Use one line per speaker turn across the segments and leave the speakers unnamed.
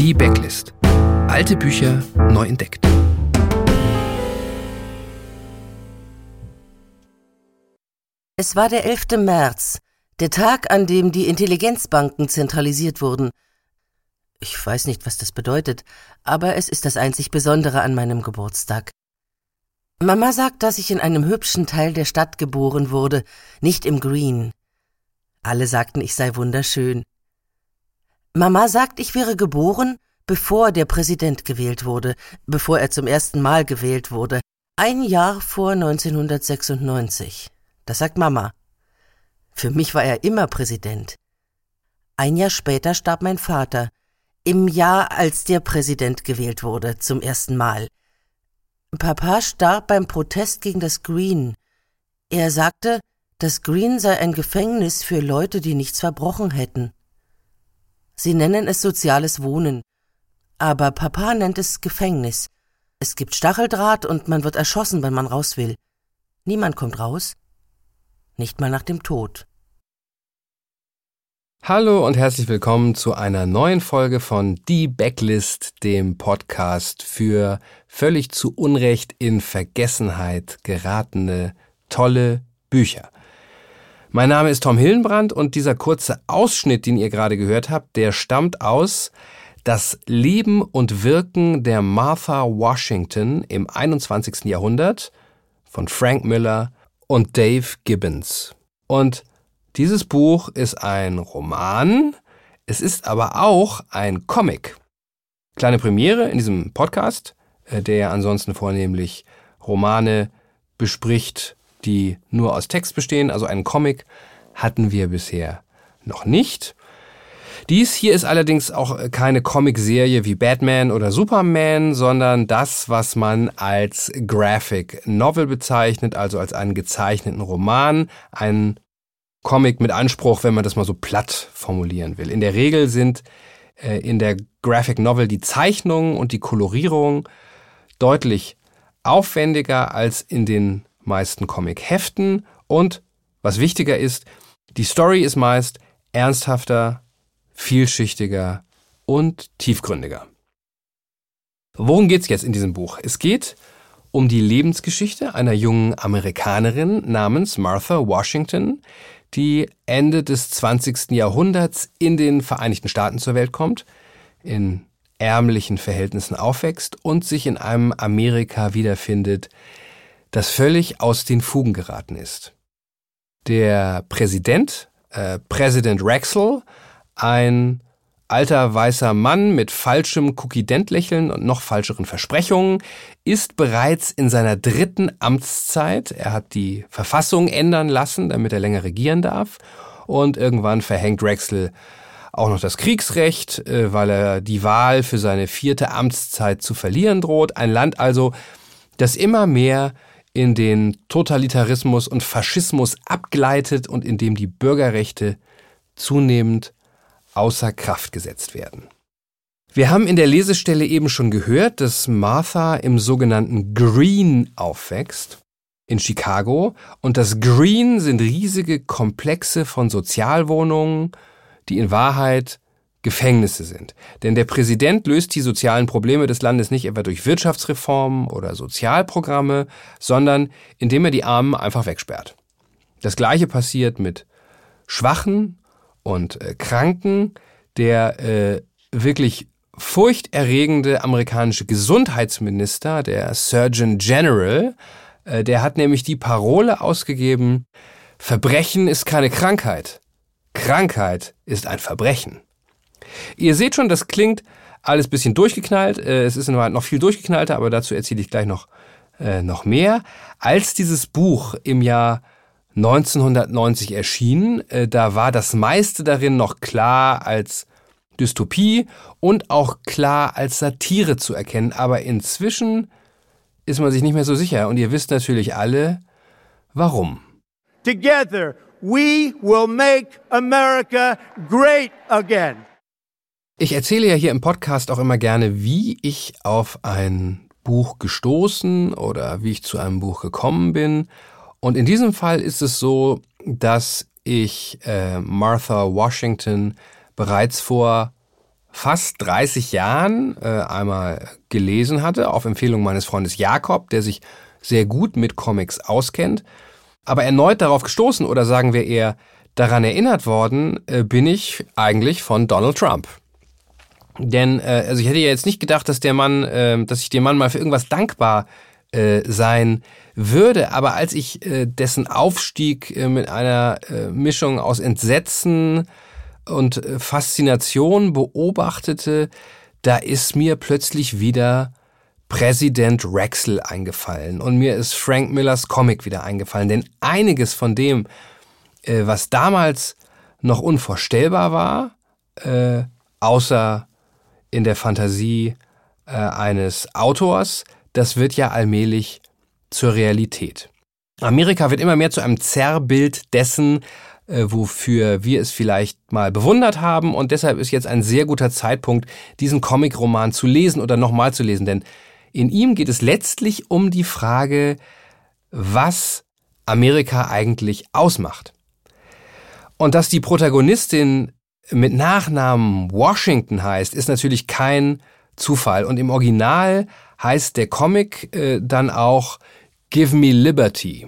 Die Backlist. Alte Bücher neu entdeckt.
Es war der 11. März, der Tag, an dem die Intelligenzbanken zentralisiert wurden. Ich weiß nicht, was das bedeutet, aber es ist das einzig Besondere an meinem Geburtstag. Mama sagt, dass ich in einem hübschen Teil der Stadt geboren wurde, nicht im Green. Alle sagten, ich sei wunderschön. Mama sagt, ich wäre geboren, bevor der Präsident gewählt wurde, bevor er zum ersten Mal gewählt wurde, ein Jahr vor 1996. Das sagt Mama. Für mich war er immer Präsident. Ein Jahr später starb mein Vater, im Jahr, als der Präsident gewählt wurde, zum ersten Mal. Papa starb beim Protest gegen das Green. Er sagte, das Green sei ein Gefängnis für Leute, die nichts verbrochen hätten. Sie nennen es soziales Wohnen, aber Papa nennt es Gefängnis. Es gibt Stacheldraht und man wird erschossen, wenn man raus will. Niemand kommt raus, nicht mal nach dem Tod.
Hallo und herzlich willkommen zu einer neuen Folge von Die Backlist, dem Podcast für völlig zu Unrecht in Vergessenheit geratene tolle Bücher. Mein Name ist Tom Hillenbrand und dieser kurze Ausschnitt, den ihr gerade gehört habt, der stammt aus Das Leben und Wirken der Martha Washington im 21. Jahrhundert von Frank Miller und Dave Gibbons. Und dieses Buch ist ein Roman, es ist aber auch ein Comic. Kleine Premiere in diesem Podcast, äh, der ansonsten vornehmlich Romane bespricht die nur aus Text bestehen, also einen Comic, hatten wir bisher noch nicht. Dies hier ist allerdings auch keine Comicserie wie Batman oder Superman, sondern das, was man als Graphic Novel bezeichnet, also als einen gezeichneten Roman, ein Comic mit Anspruch, wenn man das mal so platt formulieren will. In der Regel sind äh, in der Graphic Novel die Zeichnungen und die Kolorierung deutlich aufwendiger als in den meisten Comic-Heften und, was wichtiger ist, die Story ist meist ernsthafter, vielschichtiger und tiefgründiger. Worum geht's jetzt in diesem Buch? Es geht um die Lebensgeschichte einer jungen Amerikanerin namens Martha Washington, die Ende des 20. Jahrhunderts in den Vereinigten Staaten zur Welt kommt, in ärmlichen Verhältnissen aufwächst und sich in einem Amerika wiederfindet, das völlig aus den Fugen geraten ist. Der Präsident, äh, Präsident Rexel, ein alter weißer Mann mit falschem Cookie-Dent-Lächeln und noch falscheren Versprechungen, ist bereits in seiner dritten Amtszeit. Er hat die Verfassung ändern lassen, damit er länger regieren darf. Und irgendwann verhängt Rexel auch noch das Kriegsrecht, äh, weil er die Wahl für seine vierte Amtszeit zu verlieren droht. Ein Land also, das immer mehr in den Totalitarismus und Faschismus abgleitet und in dem die Bürgerrechte zunehmend außer Kraft gesetzt werden. Wir haben in der Lesestelle eben schon gehört, dass Martha im sogenannten Green aufwächst in Chicago und das Green sind riesige Komplexe von Sozialwohnungen, die in Wahrheit Gefängnisse sind. Denn der Präsident löst die sozialen Probleme des Landes nicht etwa durch Wirtschaftsreformen oder Sozialprogramme, sondern indem er die Armen einfach wegsperrt. Das gleiche passiert mit Schwachen und äh, Kranken. Der äh, wirklich furchterregende amerikanische Gesundheitsminister, der Surgeon General, äh, der hat nämlich die Parole ausgegeben, Verbrechen ist keine Krankheit. Krankheit ist ein Verbrechen. Ihr seht schon, das klingt alles bisschen durchgeknallt. Äh, es ist in Wahrheit noch viel durchgeknallter, aber dazu erzähle ich gleich noch, äh, noch mehr. Als dieses Buch im Jahr 1990 erschien, äh, da war das meiste darin noch klar als Dystopie und auch klar als Satire zu erkennen. Aber inzwischen ist man sich nicht mehr so sicher. Und ihr wisst natürlich alle, warum.
Together we will make America great again.
Ich erzähle ja hier im Podcast auch immer gerne, wie ich auf ein Buch gestoßen oder wie ich zu einem Buch gekommen bin. Und in diesem Fall ist es so, dass ich äh, Martha Washington bereits vor fast 30 Jahren äh, einmal gelesen hatte, auf Empfehlung meines Freundes Jakob, der sich sehr gut mit Comics auskennt. Aber erneut darauf gestoßen oder sagen wir eher daran erinnert worden, äh, bin ich eigentlich von Donald Trump. Denn äh, also ich hätte ja jetzt nicht gedacht, dass der Mann, äh, dass ich dem Mann mal für irgendwas dankbar äh, sein würde. Aber als ich äh, dessen Aufstieg äh, mit einer äh, Mischung aus Entsetzen und äh, Faszination beobachtete, da ist mir plötzlich wieder Präsident Rexel eingefallen und mir ist Frank Millers Comic wieder eingefallen. Denn einiges von dem, äh, was damals noch unvorstellbar war, äh, außer in der Fantasie äh, eines Autors, das wird ja allmählich zur Realität. Amerika wird immer mehr zu einem Zerrbild dessen, äh, wofür wir es vielleicht mal bewundert haben. Und deshalb ist jetzt ein sehr guter Zeitpunkt, diesen Comic-Roman zu lesen oder nochmal zu lesen. Denn in ihm geht es letztlich um die Frage, was Amerika eigentlich ausmacht. Und dass die Protagonistin mit Nachnamen Washington heißt, ist natürlich kein Zufall. Und im Original heißt der Comic äh, dann auch Give Me Liberty.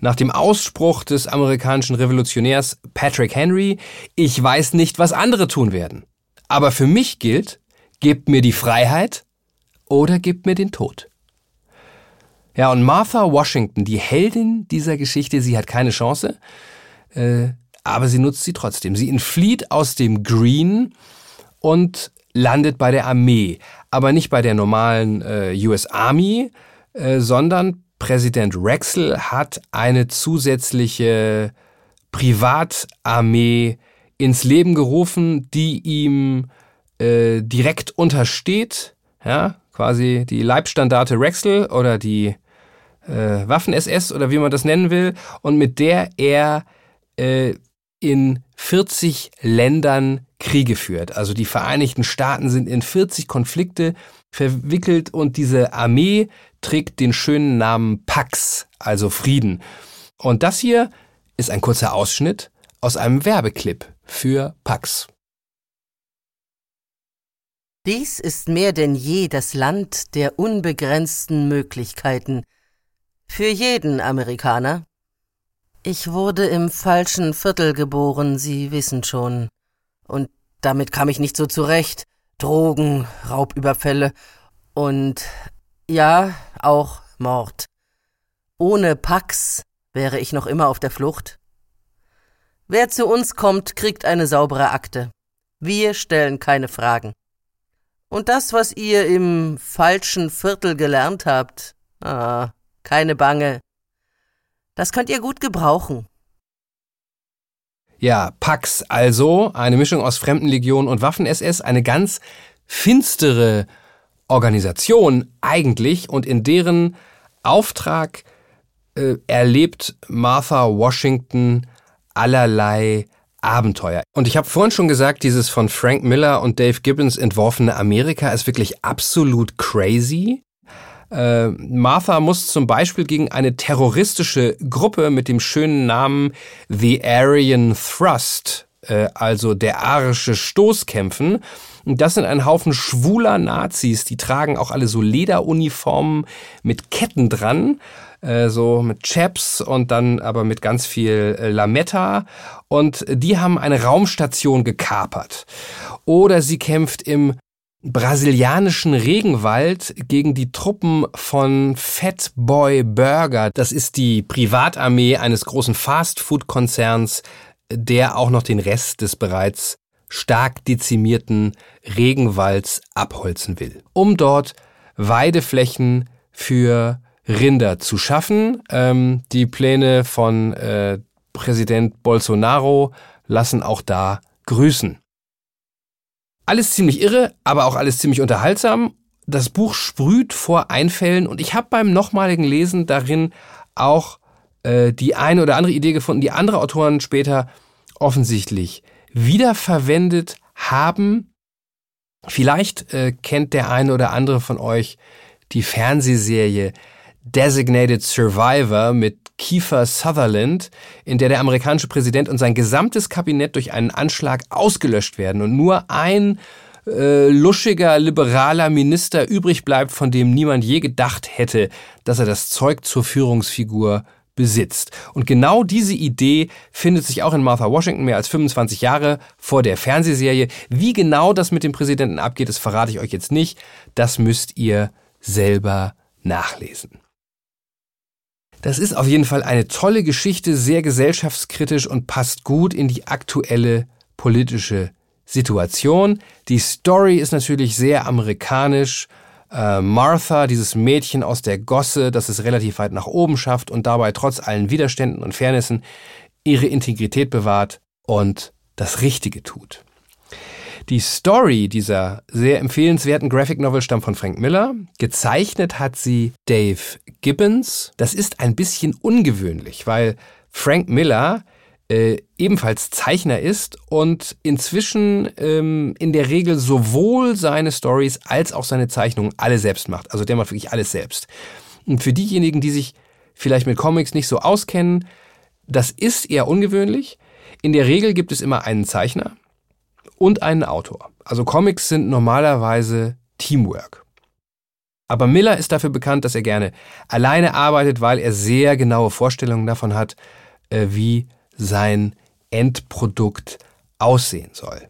Nach dem Ausspruch des amerikanischen Revolutionärs Patrick Henry, ich weiß nicht, was andere tun werden. Aber für mich gilt, gebt mir die Freiheit oder gebt mir den Tod. Ja, und Martha Washington, die Heldin dieser Geschichte, sie hat keine Chance. Äh, aber sie nutzt sie trotzdem. Sie entflieht aus dem Green und landet bei der Armee, aber nicht bei der normalen äh, US Army, äh, sondern Präsident Rexel hat eine zusätzliche Privatarmee ins Leben gerufen, die ihm äh, direkt untersteht, ja, quasi die Leibstandarte Rexel oder die äh, Waffen-SS oder wie man das nennen will, und mit der er äh, in 40 Ländern Kriege führt. Also die Vereinigten Staaten sind in 40 Konflikte verwickelt und diese Armee trägt den schönen Namen Pax, also Frieden. Und das hier ist ein kurzer Ausschnitt aus einem Werbeclip für Pax.
Dies ist mehr denn je das Land der unbegrenzten Möglichkeiten. Für jeden Amerikaner. Ich wurde im falschen Viertel geboren, Sie wissen schon. Und damit kam ich nicht so zurecht. Drogen, Raubüberfälle und ja, auch Mord. Ohne Pax wäre ich noch immer auf der Flucht. Wer zu uns kommt, kriegt eine saubere Akte. Wir stellen keine Fragen. Und das, was ihr im falschen Viertel gelernt habt, ah, keine Bange, das könnt ihr gut gebrauchen.
Ja, Pax also, eine Mischung aus Fremdenlegion und Waffen-SS, eine ganz finstere Organisation eigentlich und in deren Auftrag äh, erlebt Martha Washington allerlei Abenteuer. Und ich habe vorhin schon gesagt, dieses von Frank Miller und Dave Gibbons entworfene Amerika ist wirklich absolut crazy. Äh, Martha muss zum Beispiel gegen eine terroristische Gruppe mit dem schönen Namen The Aryan Thrust, äh, also der arische Stoß kämpfen. Und das sind ein Haufen schwuler Nazis, die tragen auch alle so Lederuniformen mit Ketten dran äh, so mit Chaps und dann aber mit ganz viel äh, Lametta. Und die haben eine Raumstation gekapert. Oder sie kämpft im brasilianischen Regenwald gegen die Truppen von Fatboy Burger. Das ist die Privatarmee eines großen Fastfood-Konzerns, der auch noch den Rest des bereits stark dezimierten Regenwalds abholzen will, um dort Weideflächen für Rinder zu schaffen. Ähm, die Pläne von äh, Präsident Bolsonaro lassen auch da grüßen. Alles ziemlich irre, aber auch alles ziemlich unterhaltsam. Das Buch sprüht vor Einfällen und ich habe beim nochmaligen Lesen darin auch äh, die eine oder andere Idee gefunden, die andere Autoren später offensichtlich wiederverwendet haben. Vielleicht äh, kennt der eine oder andere von euch die Fernsehserie Designated Survivor mit Kiefer Sutherland, in der der amerikanische Präsident und sein gesamtes Kabinett durch einen Anschlag ausgelöscht werden und nur ein äh, luschiger, liberaler Minister übrig bleibt, von dem niemand je gedacht hätte, dass er das Zeug zur Führungsfigur besitzt. Und genau diese Idee findet sich auch in Martha Washington mehr als 25 Jahre vor der Fernsehserie. Wie genau das mit dem Präsidenten abgeht, das verrate ich euch jetzt nicht. Das müsst ihr selber nachlesen. Das ist auf jeden Fall eine tolle Geschichte, sehr gesellschaftskritisch und passt gut in die aktuelle politische Situation. Die Story ist natürlich sehr amerikanisch. Äh, Martha, dieses Mädchen aus der Gosse, das es relativ weit nach oben schafft und dabei trotz allen Widerständen und Fairnessen ihre Integrität bewahrt und das Richtige tut. Die Story dieser sehr empfehlenswerten Graphic Novel stammt von Frank Miller. Gezeichnet hat sie Dave Gibbons. Das ist ein bisschen ungewöhnlich, weil Frank Miller äh, ebenfalls Zeichner ist und inzwischen ähm, in der Regel sowohl seine Stories als auch seine Zeichnungen alle selbst macht. Also der macht wirklich alles selbst. Und für diejenigen, die sich vielleicht mit Comics nicht so auskennen, das ist eher ungewöhnlich. In der Regel gibt es immer einen Zeichner, und einen Autor. Also Comics sind normalerweise Teamwork. Aber Miller ist dafür bekannt, dass er gerne alleine arbeitet, weil er sehr genaue Vorstellungen davon hat, äh, wie sein Endprodukt aussehen soll.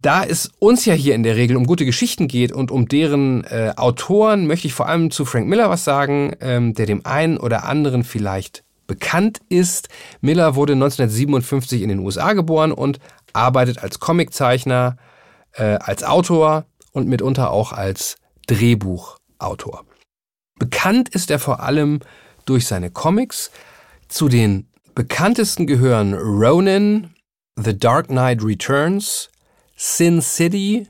Da es uns ja hier in der Regel um gute Geschichten geht und um deren äh, Autoren, möchte ich vor allem zu Frank Miller was sagen, ähm, der dem einen oder anderen vielleicht bekannt ist. Miller wurde 1957 in den USA geboren und arbeitet als Comiczeichner, äh, als Autor und mitunter auch als Drehbuchautor. Bekannt ist er vor allem durch seine Comics. Zu den bekanntesten gehören Ronin, The Dark Knight Returns, Sin City,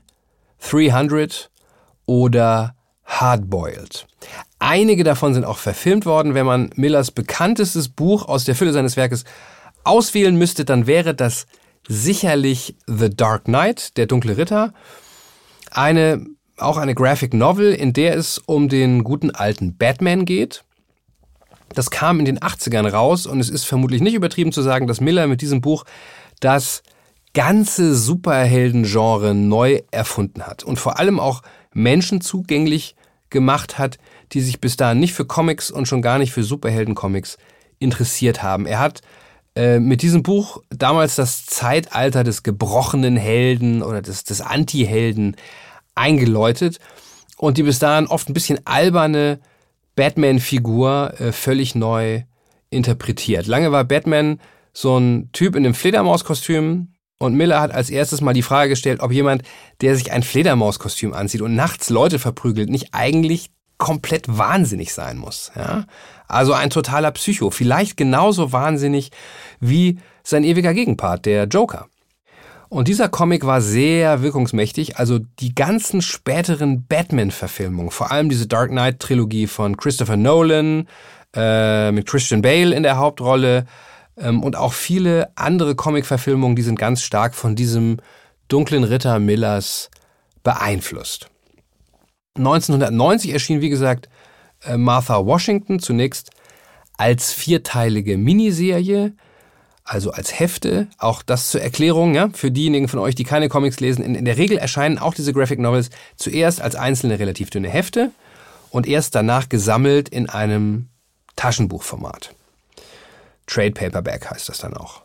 300 oder Hardboiled. Einige davon sind auch verfilmt worden. Wenn man Millers bekanntestes Buch aus der Fülle seines Werkes auswählen müsste, dann wäre das sicherlich The Dark Knight, der dunkle Ritter. Eine, auch eine Graphic Novel, in der es um den guten alten Batman geht. Das kam in den 80ern raus und es ist vermutlich nicht übertrieben zu sagen, dass Miller mit diesem Buch das ganze Superhelden-Genre neu erfunden hat und vor allem auch Menschen zugänglich gemacht hat, die sich bis dahin nicht für Comics und schon gar nicht für Superhelden-Comics interessiert haben. Er hat äh, mit diesem Buch damals das Zeitalter des gebrochenen Helden oder des, des Anti-Helden eingeläutet und die bis dahin oft ein bisschen alberne Batman-Figur äh, völlig neu interpretiert. Lange war Batman so ein Typ in einem Fledermauskostüm und Miller hat als erstes mal die Frage gestellt, ob jemand, der sich ein Fledermauskostüm anzieht und nachts Leute verprügelt, nicht eigentlich komplett wahnsinnig sein muss. Ja? Also ein totaler Psycho, vielleicht genauso wahnsinnig wie sein ewiger Gegenpart, der Joker. Und dieser Comic war sehr wirkungsmächtig, also die ganzen späteren Batman-Verfilmungen, vor allem diese Dark Knight-Trilogie von Christopher Nolan äh, mit Christian Bale in der Hauptrolle ähm, und auch viele andere Comic-Verfilmungen, die sind ganz stark von diesem dunklen Ritter Millers beeinflusst. 1990 erschien, wie gesagt, äh, Martha Washington zunächst als vierteilige Miniserie, also als Hefte. Auch das zur Erklärung, ja, für diejenigen von euch, die keine Comics lesen. In, in der Regel erscheinen auch diese Graphic Novels zuerst als einzelne relativ dünne Hefte und erst danach gesammelt in einem Taschenbuchformat. Trade Paperback heißt das dann auch.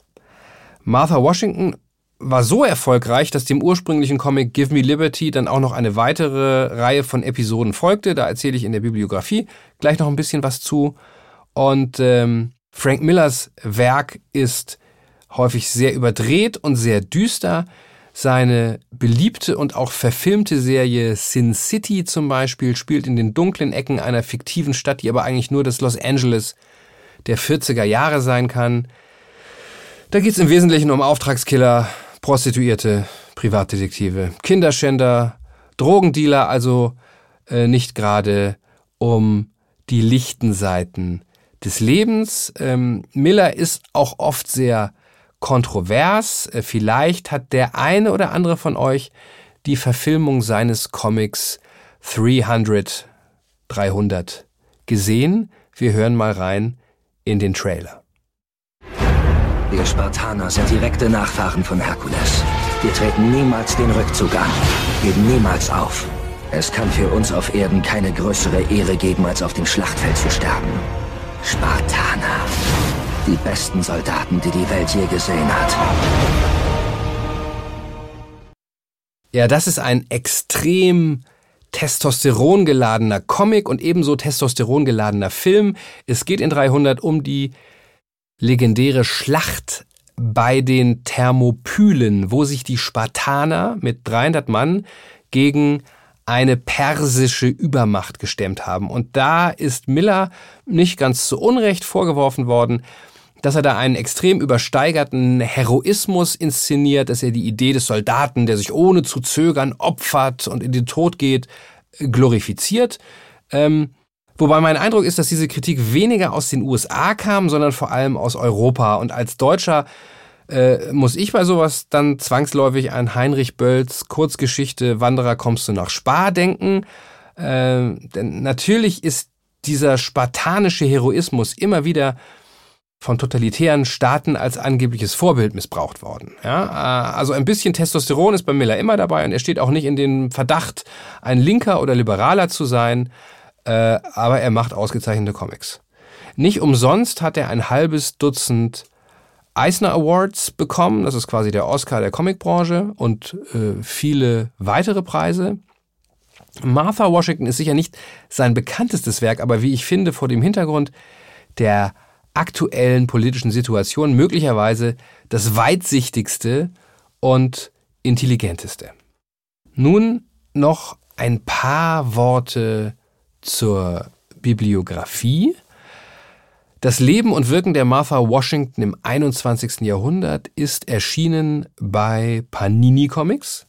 Martha Washington war so erfolgreich, dass dem ursprünglichen Comic Give Me Liberty dann auch noch eine weitere Reihe von Episoden folgte. Da erzähle ich in der Bibliografie gleich noch ein bisschen was zu. Und ähm, Frank Millers Werk ist häufig sehr überdreht und sehr düster. Seine beliebte und auch verfilmte Serie Sin City zum Beispiel spielt in den dunklen Ecken einer fiktiven Stadt, die aber eigentlich nur das Los Angeles der 40er Jahre sein kann. Da geht es im Wesentlichen um Auftragskiller, Prostituierte, Privatdetektive, Kinderschänder, Drogendealer, also äh, nicht gerade um die lichten Seiten des Lebens. Ähm, Miller ist auch oft sehr kontrovers. Äh, vielleicht hat der eine oder andere von euch die Verfilmung seines Comics 300, 300 gesehen. Wir hören mal rein in den Trailer.
Wir Spartaner sind direkte Nachfahren von Herkules. Wir treten niemals den Rückzug an, geben niemals auf. Es kann für uns auf Erden keine größere Ehre geben, als auf dem Schlachtfeld zu sterben. Spartaner. Die besten Soldaten, die die Welt je gesehen hat.
Ja, das ist ein extrem testosterongeladener Comic und ebenso testosterongeladener Film. Es geht in 300 um die legendäre Schlacht bei den Thermopylen, wo sich die Spartaner mit 300 Mann gegen eine persische Übermacht gestemmt haben. Und da ist Miller nicht ganz zu Unrecht vorgeworfen worden, dass er da einen extrem übersteigerten Heroismus inszeniert, dass er die Idee des Soldaten, der sich ohne zu zögern opfert und in den Tod geht, glorifiziert. Ähm, wobei mein Eindruck ist, dass diese Kritik weniger aus den USA kam, sondern vor allem aus Europa. Und als Deutscher äh, muss ich bei sowas dann zwangsläufig an Heinrich Bölls Kurzgeschichte Wanderer kommst du nach Spa denken. Äh, denn natürlich ist dieser spartanische Heroismus immer wieder von totalitären Staaten als angebliches Vorbild missbraucht worden. Ja, äh, also ein bisschen Testosteron ist bei Miller immer dabei und er steht auch nicht in den Verdacht, ein Linker oder Liberaler zu sein, äh, aber er macht ausgezeichnete Comics. Nicht umsonst hat er ein halbes Dutzend Eisner Awards bekommen, das ist quasi der Oscar der Comicbranche und äh, viele weitere Preise. Martha Washington ist sicher nicht sein bekanntestes Werk, aber wie ich finde, vor dem Hintergrund der aktuellen politischen Situation möglicherweise das weitsichtigste und intelligenteste. Nun noch ein paar Worte zur Bibliografie. Das Leben und Wirken der Martha Washington im 21. Jahrhundert ist erschienen bei Panini Comics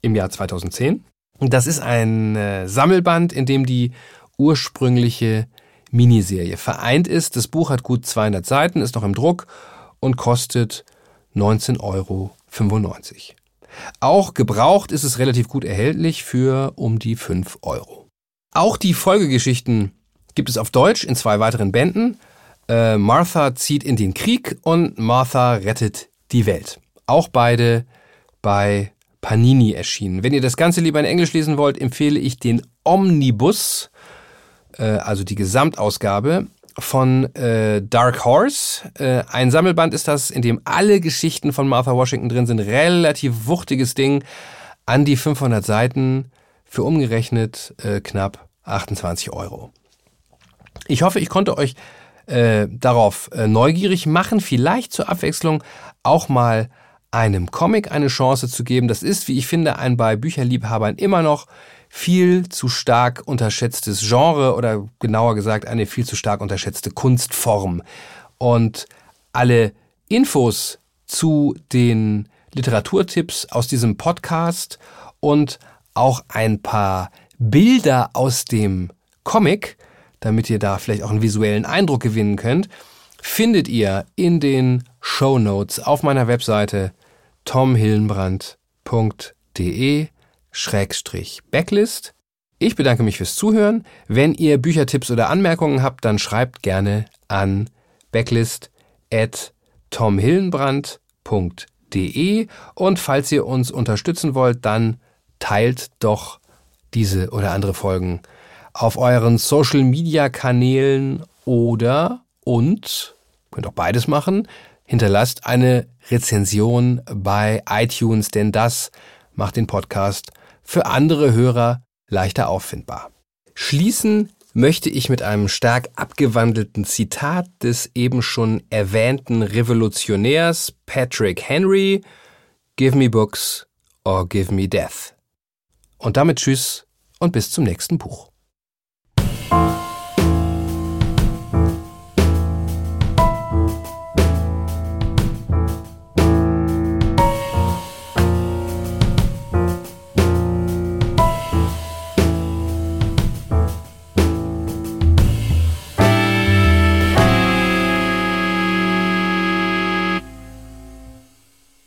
im Jahr 2010. Das ist ein äh, Sammelband, in dem die ursprüngliche Miniserie vereint ist. Das Buch hat gut 200 Seiten, ist noch im Druck und kostet 19,95 Euro. Auch gebraucht ist es relativ gut erhältlich für um die 5 Euro. Auch die Folgegeschichten gibt es auf Deutsch in zwei weiteren Bänden. Äh, Martha zieht in den Krieg und Martha rettet die Welt. Auch beide bei Panini erschienen. Wenn ihr das Ganze lieber in Englisch lesen wollt, empfehle ich den Omnibus äh, also die Gesamtausgabe von äh, Dark Horse. Äh, ein Sammelband ist das, in dem alle Geschichten von Martha Washington drin sind. Relativ wuchtiges Ding. An die 500 Seiten für umgerechnet äh, knapp 28 Euro. Ich hoffe, ich konnte euch äh, darauf äh, neugierig machen, vielleicht zur Abwechslung auch mal einem Comic eine Chance zu geben. Das ist, wie ich finde, ein bei Bücherliebhabern immer noch viel zu stark unterschätztes Genre oder genauer gesagt eine viel zu stark unterschätzte Kunstform. Und alle Infos zu den Literaturtipps aus diesem Podcast und auch ein paar Bilder aus dem Comic, damit ihr da vielleicht auch einen visuellen Eindruck gewinnen könnt, findet ihr in den Show Notes auf meiner Webseite tomhillenbrand.de Schrägstrich Backlist. Ich bedanke mich fürs Zuhören. Wenn ihr Büchertipps oder Anmerkungen habt, dann schreibt gerne an backlist at tomhillenbrand.de und falls ihr uns unterstützen wollt, dann teilt doch diese oder andere Folgen auf euren Social Media Kanälen oder und könnt auch beides machen, hinterlasst eine Rezension bei iTunes, denn das macht den Podcast für andere Hörer leichter auffindbar. Schließen möchte ich mit einem stark abgewandelten Zitat des eben schon erwähnten Revolutionärs Patrick Henry Give me books or give me death. Und damit tschüss und bis zum nächsten Buch.